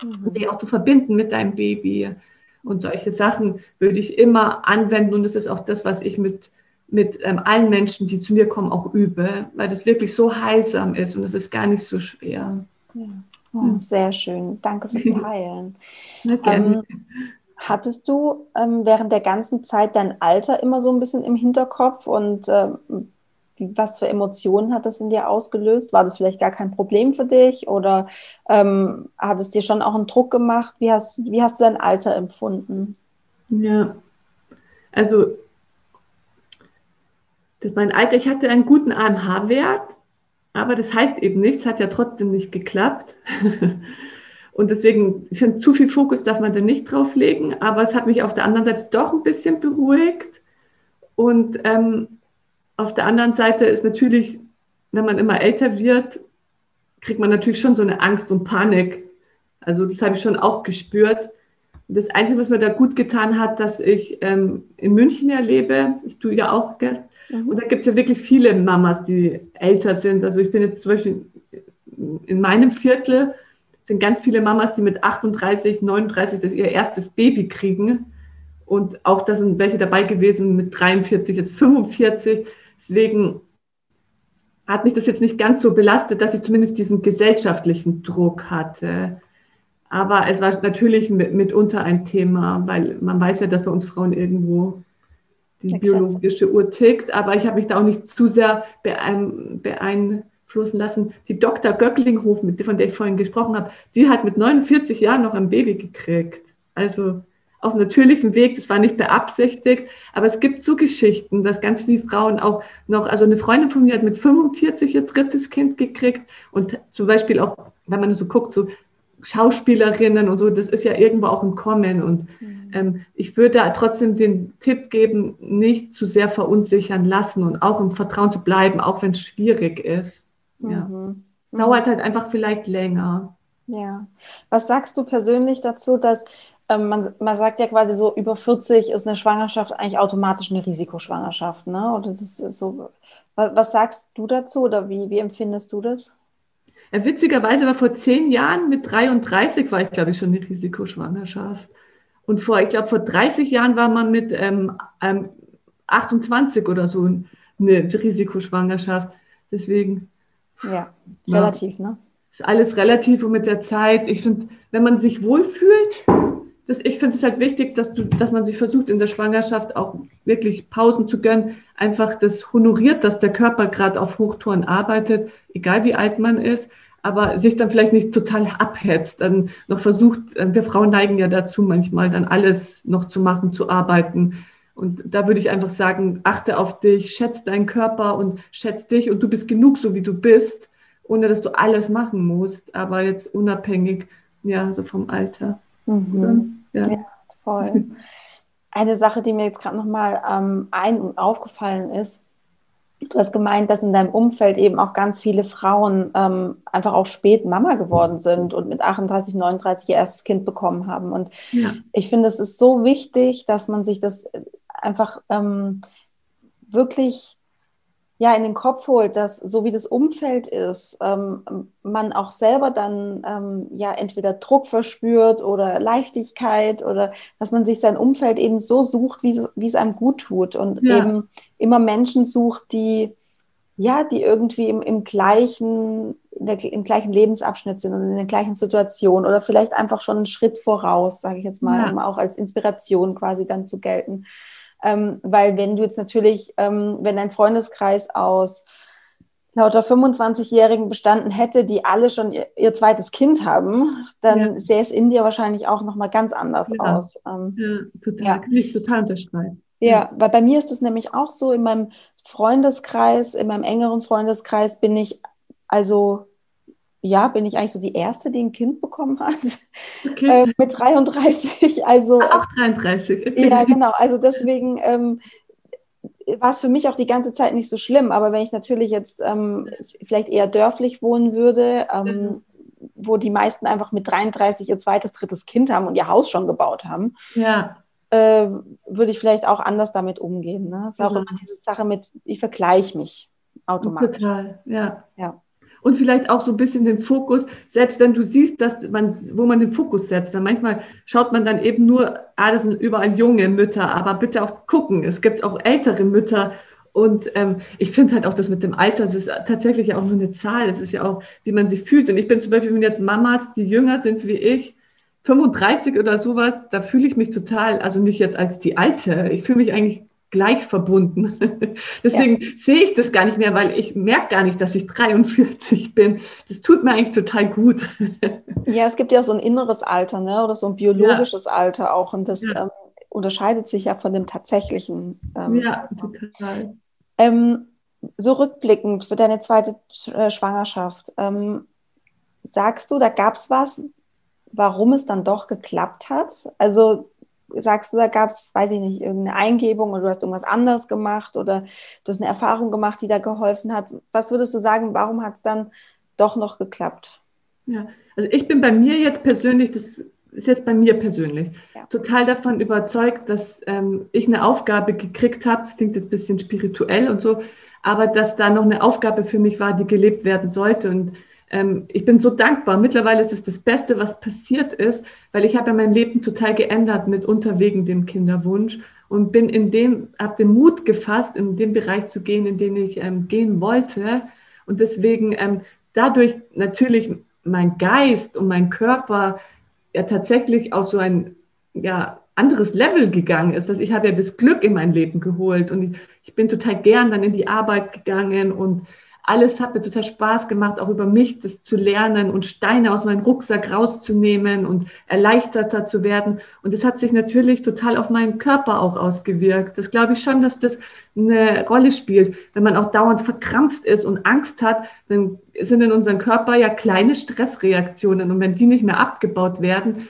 Mhm. Und dich auch zu verbinden mit deinem Baby und solche Sachen würde ich immer anwenden und das ist auch das, was ich mit, mit ähm, allen Menschen, die zu mir kommen, auch übe, weil das wirklich so heilsam ist und es ist gar nicht so schwer. Ja. Oh, sehr schön. Danke fürs Teilen. ähm, hattest du ähm, während der ganzen Zeit dein Alter immer so ein bisschen im Hinterkopf und ähm, was für Emotionen hat das in dir ausgelöst? War das vielleicht gar kein Problem für dich oder ähm, hat es dir schon auch einen Druck gemacht? Wie hast, wie hast du dein Alter empfunden? Ja, also mein Alter, ich hatte einen guten AMH-Wert, Aber das heißt eben nichts, hat ja trotzdem nicht geklappt. Und deswegen, ich finde, zu viel Fokus darf man da nicht drauf legen. Aber es hat mich auf der anderen Seite doch ein bisschen beruhigt. Und ähm, auf der anderen Seite ist natürlich, wenn man immer älter wird, kriegt man natürlich schon so eine Angst und Panik. Also das habe ich schon auch gespürt. Das Einzige, was mir da gut getan hat, dass ich ähm, in München ja lebe, ich tue ja auch, gell? Mhm. Und da gibt es ja wirklich viele Mamas, die älter sind. Also ich bin jetzt zum Beispiel in meinem Viertel sind ganz viele Mamas, die mit 38, 39 das ihr erstes Baby kriegen. Und auch da sind welche dabei gewesen mit 43, jetzt 45. Deswegen hat mich das jetzt nicht ganz so belastet, dass ich zumindest diesen gesellschaftlichen Druck hatte. Aber es war natürlich mitunter ein Thema, weil man weiß ja, dass bei uns Frauen irgendwo die biologische Uhr tickt. Aber ich habe mich da auch nicht zu sehr beeinflussen lassen. Die Dr. Göcklinghof, von der ich vorhin gesprochen habe, die hat mit 49 Jahren noch ein Baby gekriegt. Also auf natürlichem Weg, das war nicht beabsichtigt, aber es gibt so Geschichten, dass ganz viele Frauen auch noch, also eine Freundin von mir hat mit 45 ihr drittes Kind gekriegt und zum Beispiel auch, wenn man so guckt, so Schauspielerinnen und so, das ist ja irgendwo auch im Kommen und mhm. ähm, ich würde trotzdem den Tipp geben, nicht zu sehr verunsichern lassen und auch im Vertrauen zu bleiben, auch wenn es schwierig ist. Ja. Mhm. Dauert halt einfach vielleicht länger. Ja. Was sagst du persönlich dazu, dass man, man sagt ja quasi so, über 40 ist eine Schwangerschaft eigentlich automatisch eine Risikoschwangerschaft, ne? Oder das so. Was, was sagst du dazu oder wie, wie empfindest du das? Ja, witzigerweise war vor zehn Jahren mit 33 war ich, glaube ich, schon eine Risikoschwangerschaft. Und vor, ich glaube, vor 30 Jahren war man mit ähm, ähm, 28 oder so eine Risikoschwangerschaft. Deswegen. Ja, relativ, ja, ne? Ist alles relativ und mit der Zeit. Ich finde, wenn man sich wohlfühlt, das, ich finde es halt wichtig, dass, du, dass man sich versucht, in der Schwangerschaft auch wirklich Pausen zu gönnen, einfach das honoriert, dass der Körper gerade auf Hochtouren arbeitet, egal wie alt man ist, aber sich dann vielleicht nicht total abhetzt, dann noch versucht, äh, wir Frauen neigen ja dazu, manchmal dann alles noch zu machen, zu arbeiten. Und da würde ich einfach sagen, achte auf dich, schätze deinen Körper und schätze dich und du bist genug, so wie du bist, ohne dass du alles machen musst, aber jetzt unabhängig, ja, so vom Alter. Mhm. Ja. ja. voll. Eine Sache, die mir jetzt gerade nochmal ähm, ein- und aufgefallen ist, du hast gemeint, dass in deinem Umfeld eben auch ganz viele Frauen ähm, einfach auch spät Mama geworden sind und mit 38, 39 ihr erstes Kind bekommen haben. Und ja. ich finde, es ist so wichtig, dass man sich das einfach ähm, wirklich ja in den Kopf holt, dass so wie das Umfeld ist, ähm, man auch selber dann ähm, ja entweder Druck verspürt oder Leichtigkeit oder dass man sich sein Umfeld eben so sucht, wie, wie es einem gut tut und ja. eben immer Menschen sucht, die ja, die irgendwie im, im gleichen, der, im gleichen Lebensabschnitt sind und in der gleichen Situation oder vielleicht einfach schon einen Schritt voraus, sage ich jetzt mal, ja. um auch als Inspiration quasi dann zu gelten. Ähm, weil wenn du jetzt natürlich, ähm, wenn dein Freundeskreis aus lauter 25-Jährigen bestanden hätte, die alle schon ihr, ihr zweites Kind haben, dann ja. sähe es in dir wahrscheinlich auch nochmal ganz anders ja. aus. Ähm, ja, total, ja. kann ich total unterschreiben. Ja, weil bei mir ist es nämlich auch so, in meinem Freundeskreis, in meinem engeren Freundeskreis bin ich also ja, bin ich eigentlich so die Erste, die ein Kind bekommen hat. Okay. Äh, mit 33. Also, auch 33. Okay. Ja, genau. Also deswegen ähm, war es für mich auch die ganze Zeit nicht so schlimm. Aber wenn ich natürlich jetzt ähm, vielleicht eher dörflich wohnen würde, ähm, mhm. wo die meisten einfach mit 33 ihr zweites, drittes Kind haben und ihr Haus schon gebaut haben, ja. äh, würde ich vielleicht auch anders damit umgehen. Ne? Das ist auch mhm. immer diese Sache mit, ich vergleiche mich automatisch. Total, ja. ja und vielleicht auch so ein bisschen den Fokus, selbst wenn du siehst, dass man, wo man den Fokus setzt, weil manchmal schaut man dann eben nur, ah, das sind überall junge Mütter, aber bitte auch gucken, es gibt auch ältere Mütter. Und ähm, ich finde halt auch das mit dem Alter, es ist tatsächlich auch nur eine Zahl, es ist ja auch, wie man sich fühlt. Und ich bin zum Beispiel, wenn jetzt Mamas, die jünger sind wie ich, 35 oder sowas, da fühle ich mich total, also nicht jetzt als die Alte, ich fühle mich eigentlich gleich verbunden. Deswegen ja. sehe ich das gar nicht mehr, weil ich merke gar nicht, dass ich 43 bin. Das tut mir eigentlich total gut. Ja, es gibt ja so ein inneres Alter, ne? oder so ein biologisches ja. Alter auch. Und das ja. ähm, unterscheidet sich ja von dem tatsächlichen. Ähm, ja, total. Ähm, so rückblickend für deine zweite äh, Schwangerschaft, ähm, sagst du, da gab es was, warum es dann doch geklappt hat? Also sagst du, da gab es, weiß ich nicht, irgendeine Eingebung oder du hast irgendwas anderes gemacht oder du hast eine Erfahrung gemacht, die da geholfen hat. Was würdest du sagen, warum hat es dann doch noch geklappt? Ja, also ich bin bei mir jetzt persönlich, das ist jetzt bei mir persönlich, ja. total davon überzeugt, dass ähm, ich eine Aufgabe gekriegt habe, das klingt jetzt ein bisschen spirituell und so, aber dass da noch eine Aufgabe für mich war, die gelebt werden sollte. Und ähm, ich bin so dankbar. Mittlerweile ist es das Beste, was passiert ist, weil ich habe ja mein Leben total geändert mit wegen dem Kinderwunsch und bin in dem, habe den Mut gefasst, in den Bereich zu gehen, in den ich ähm, gehen wollte. Und deswegen ähm, dadurch natürlich mein Geist und mein Körper ja tatsächlich auf so ein ja, anderes Level gegangen ist. Dass ich habe ja das Glück in mein Leben geholt und ich, ich bin total gern dann in die Arbeit gegangen und alles hat mir total Spaß gemacht, auch über mich das zu lernen und Steine aus meinem Rucksack rauszunehmen und erleichterter zu werden. Und das hat sich natürlich total auf meinen Körper auch ausgewirkt. Das glaube ich schon, dass das eine Rolle spielt. Wenn man auch dauernd verkrampft ist und Angst hat, dann sind in unserem Körper ja kleine Stressreaktionen. Und wenn die nicht mehr abgebaut werden,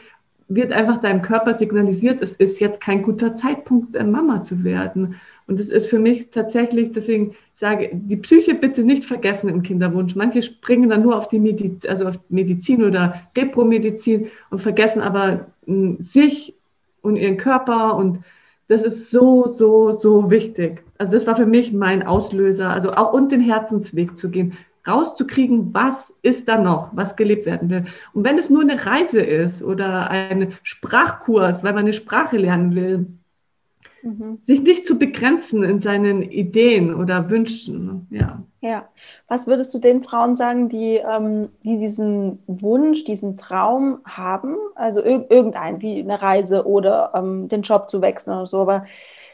wird einfach deinem Körper signalisiert, es ist jetzt kein guter Zeitpunkt, Mama zu werden. Und das ist für mich tatsächlich, deswegen sage die Psyche bitte nicht vergessen im Kinderwunsch. Manche springen dann nur auf die Medizin, also auf Medizin oder Repromedizin und vergessen aber hm, sich und ihren Körper und das ist so, so, so wichtig. Also das war für mich mein Auslöser, also auch und den Herzensweg zu gehen, rauszukriegen, was ist da noch, was gelebt werden will. Und wenn es nur eine Reise ist oder ein Sprachkurs, weil man eine Sprache lernen will, Mhm. Sich nicht zu begrenzen in seinen Ideen oder Wünschen. Ja. Ja. Was würdest du den Frauen sagen, die, ähm, die diesen Wunsch, diesen Traum haben? Also ir irgendein, wie eine Reise oder ähm, den Job zu wechseln oder so, aber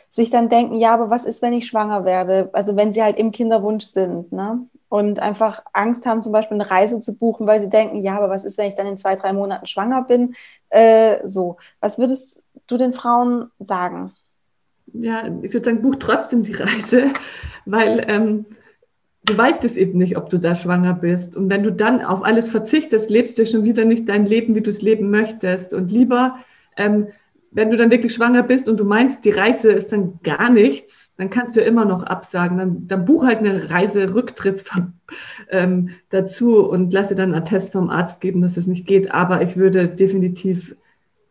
sich dann denken, ja, aber was ist, wenn ich schwanger werde? Also wenn sie halt im Kinderwunsch sind, ne? Und einfach Angst haben, zum Beispiel eine Reise zu buchen, weil sie denken, ja, aber was ist, wenn ich dann in zwei, drei Monaten schwanger bin? Äh, so. Was würdest du den Frauen sagen? Ja, ich würde sagen, buch trotzdem die Reise, weil ähm, du weißt es eben nicht, ob du da schwanger bist. Und wenn du dann auf alles verzichtest, lebst du schon wieder nicht dein Leben, wie du es leben möchtest. Und lieber, ähm, wenn du dann wirklich schwanger bist und du meinst, die Reise ist dann gar nichts, dann kannst du immer noch absagen. Dann, dann buch halt eine Reise Rücktritts ähm, dazu und lass dir dann einen Attest vom Arzt geben, dass es nicht geht. Aber ich würde definitiv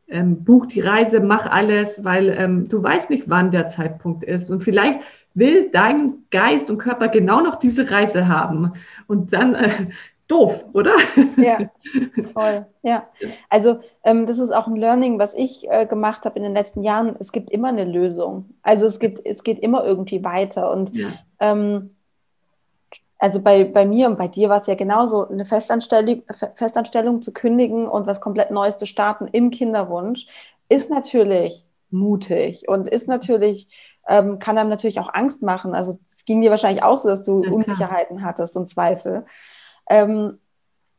ähm, buch die Reise, mach alles, weil ähm, du weißt nicht, wann der Zeitpunkt ist. Und vielleicht will dein Geist und Körper genau noch diese Reise haben. Und dann äh, doof, oder? Ja, voll. Ja. Also ähm, das ist auch ein Learning, was ich äh, gemacht habe in den letzten Jahren. Es gibt immer eine Lösung. Also es gibt, es geht immer irgendwie weiter. Und ja. ähm, also bei, bei mir und bei dir war es ja genauso, eine Festanstellung, Festanstellung zu kündigen und was komplett Neues zu starten im Kinderwunsch, ist natürlich mutig und ist natürlich, ähm, kann einem natürlich auch Angst machen. Also es ging dir wahrscheinlich auch so, dass du ja, Unsicherheiten hattest und Zweifel. Ähm,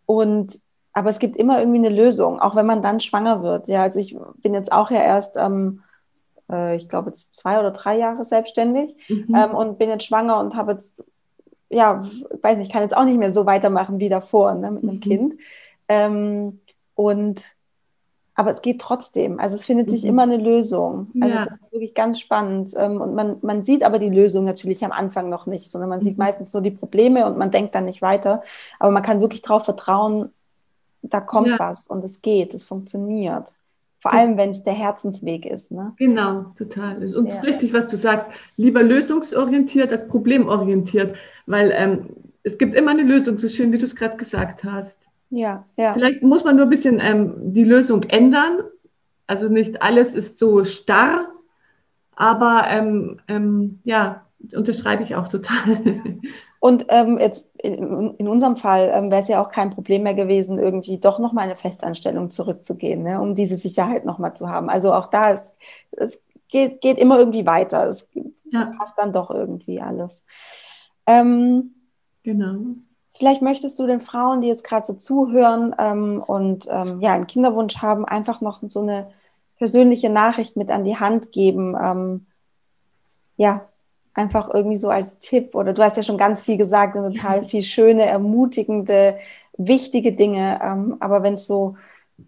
und aber es gibt immer irgendwie eine Lösung, auch wenn man dann schwanger wird. Ja, also ich bin jetzt auch ja erst ähm, äh, ich glaube, zwei oder drei Jahre selbstständig mhm. ähm, und bin jetzt schwanger und habe jetzt ja, weiß nicht, kann jetzt auch nicht mehr so weitermachen wie davor ne, mit einem mhm. Kind. Ähm, und aber es geht trotzdem. Also es findet sich mhm. immer eine Lösung. Also ja. das ist wirklich ganz spannend. Ähm, und man, man sieht aber die Lösung natürlich am Anfang noch nicht, sondern man mhm. sieht meistens nur die Probleme und man denkt dann nicht weiter. Aber man kann wirklich darauf vertrauen, da kommt ja. was und es geht, es funktioniert. Vor allem, wenn es der Herzensweg ist. Ne? Genau, total. Und es ja. ist richtig, was du sagst. Lieber lösungsorientiert als problemorientiert, weil ähm, es gibt immer eine Lösung, so schön wie du es gerade gesagt hast. Ja, ja. Vielleicht muss man nur ein bisschen ähm, die Lösung ändern. Also nicht alles ist so starr, aber ähm, ähm ja, unterschreibe ich auch total. Und ähm, jetzt in, in, unserem Fall ähm, wäre es ja auch kein Problem mehr gewesen, irgendwie doch nochmal eine Festanstellung zurückzugehen, ne, um diese Sicherheit nochmal zu haben. Also auch da, ist, es geht, geht immer irgendwie weiter. Es ja. passt dann doch irgendwie alles. Ähm, genau. Vielleicht möchtest du den Frauen, die jetzt gerade so zuhören ähm, und ähm, ja, einen Kinderwunsch haben, einfach noch so eine persönliche Nachricht mit an die Hand geben. Ähm, ja, einfach irgendwie so als Tipp oder du hast ja schon ganz viel gesagt und total viel schöne, ermutigende, wichtige Dinge. Ähm, aber wenn es so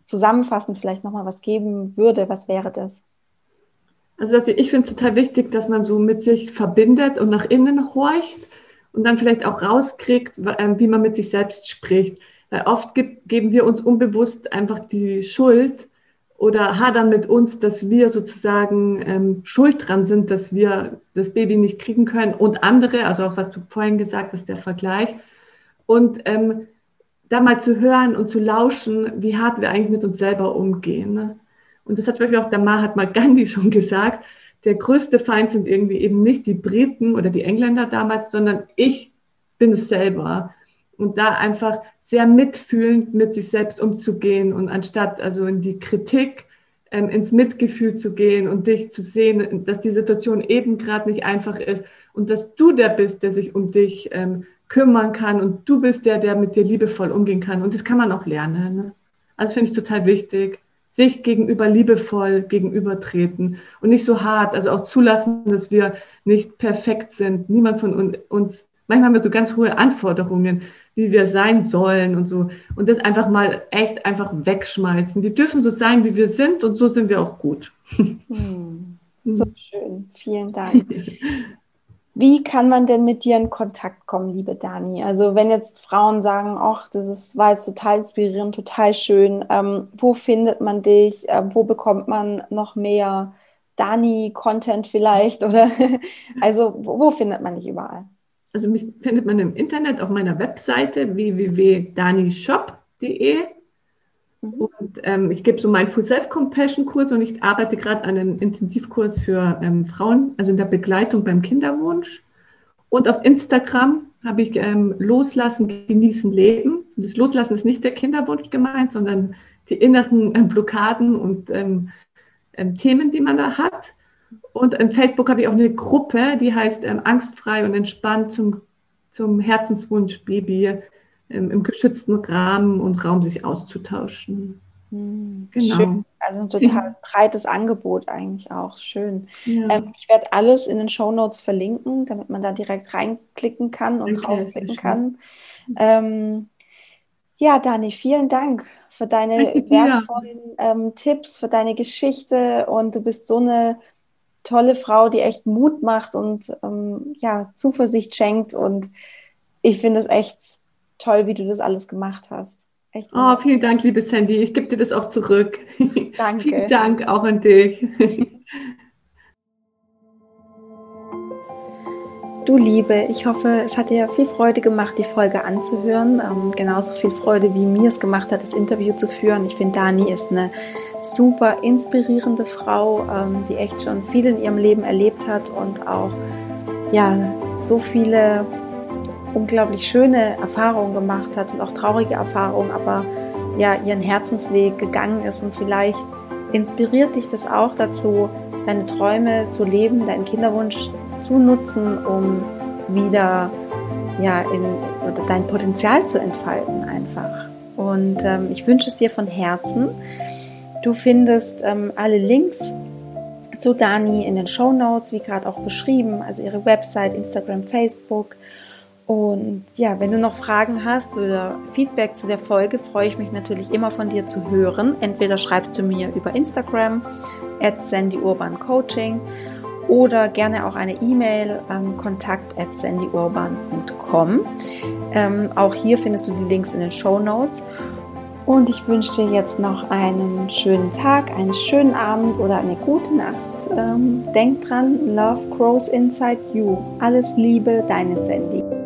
zusammenfassend vielleicht nochmal was geben würde, was wäre das? Also, also ich finde es total wichtig, dass man so mit sich verbindet und nach innen horcht und dann vielleicht auch rauskriegt, ähm, wie man mit sich selbst spricht. Weil oft gibt, geben wir uns unbewusst einfach die Schuld oder hadern mit uns, dass wir sozusagen ähm, schuld dran sind, dass wir das Baby nicht kriegen können und andere, also auch was du vorhin gesagt hast, der Vergleich. Und ähm, da mal zu hören und zu lauschen, wie hart wir eigentlich mit uns selber umgehen. Ne? Und das hat zum Beispiel auch der Mahatma Gandhi schon gesagt. Der größte Feind sind irgendwie eben nicht die Briten oder die Engländer damals, sondern ich bin es selber. Und da einfach sehr mitfühlend mit sich selbst umzugehen und anstatt also in die Kritik ähm, ins Mitgefühl zu gehen und dich zu sehen, dass die Situation eben gerade nicht einfach ist und dass du der bist, der sich um dich ähm, kümmern kann und du bist der, der mit dir liebevoll umgehen kann. Und das kann man auch lernen. Ne? Also finde ich total wichtig, sich gegenüber liebevoll gegenübertreten und nicht so hart, also auch zulassen, dass wir nicht perfekt sind. Niemand von uns, manchmal haben wir so ganz hohe Anforderungen wie wir sein sollen und so. Und das einfach mal echt einfach wegschmeißen. Die dürfen so sein, wie wir sind und so sind wir auch gut. Hm, so schön. Vielen Dank. Wie kann man denn mit dir in Kontakt kommen, liebe Dani? Also wenn jetzt Frauen sagen, ach, das ist, war jetzt total inspirierend, total schön, ähm, wo findet man dich? Äh, wo bekommt man noch mehr Dani-Content vielleicht? Oder also wo, wo findet man dich überall? Also mich findet man im Internet auf meiner Webseite www.danishop.de. Mhm. Und ähm, ich gebe so meinen Full Self-Compassion-Kurs und ich arbeite gerade an einem Intensivkurs für ähm, Frauen, also in der Begleitung beim Kinderwunsch. Und auf Instagram habe ich ähm, Loslassen, Genießen, Leben. Und das Loslassen ist nicht der Kinderwunsch gemeint, sondern die inneren ähm, Blockaden und ähm, ähm, Themen, die man da hat. Und in Facebook habe ich auch eine Gruppe, die heißt ähm, Angstfrei und entspannt zum, zum Herzenswunsch Baby ähm, im geschützten Rahmen und Raum sich auszutauschen. Mhm, genau. Schön. Also ein total breites Angebot eigentlich auch. Schön. Ja. Ähm, ich werde alles in den Show Notes verlinken, damit man da direkt reinklicken kann und okay, draufklicken kann. Ähm, ja, Dani, vielen Dank für deine wertvollen ähm, Tipps, für deine Geschichte und du bist so eine tolle Frau, die echt Mut macht und ähm, ja, Zuversicht schenkt. Und ich finde es echt toll, wie du das alles gemacht hast. Echt oh, vielen Dank, liebe Sandy. Ich gebe dir das auch zurück. Danke. vielen Dank auch an dich. Du Liebe, ich hoffe, es hat dir viel Freude gemacht, die Folge anzuhören. Ähm, genauso viel Freude, wie mir es gemacht hat, das Interview zu führen. Ich finde, Dani ist eine super inspirierende Frau, ähm, die echt schon viel in ihrem Leben erlebt hat und auch ja so viele unglaublich schöne Erfahrungen gemacht hat und auch traurige Erfahrungen, aber ja ihren Herzensweg gegangen ist und vielleicht inspiriert dich das auch dazu, deine Träume zu leben, deinen Kinderwunsch zu nutzen, um wieder ja in oder dein Potenzial zu entfalten einfach. Und ähm, ich wünsche es dir von Herzen. Du findest ähm, alle Links zu Dani in den Show Notes, wie gerade auch beschrieben, also ihre Website, Instagram, Facebook. Und ja, wenn du noch Fragen hast oder Feedback zu der Folge, freue ich mich natürlich immer von dir zu hören. Entweder schreibst du mir über Instagram at sandyurbancoaching oder gerne auch eine E-Mail ähm, kontakt at sandyurban.com. Ähm, auch hier findest du die Links in den Show Notes. Und ich wünsche dir jetzt noch einen schönen Tag, einen schönen Abend oder eine gute Nacht. Ähm, denk dran, Love grows inside you. Alles Liebe, deine Sandy.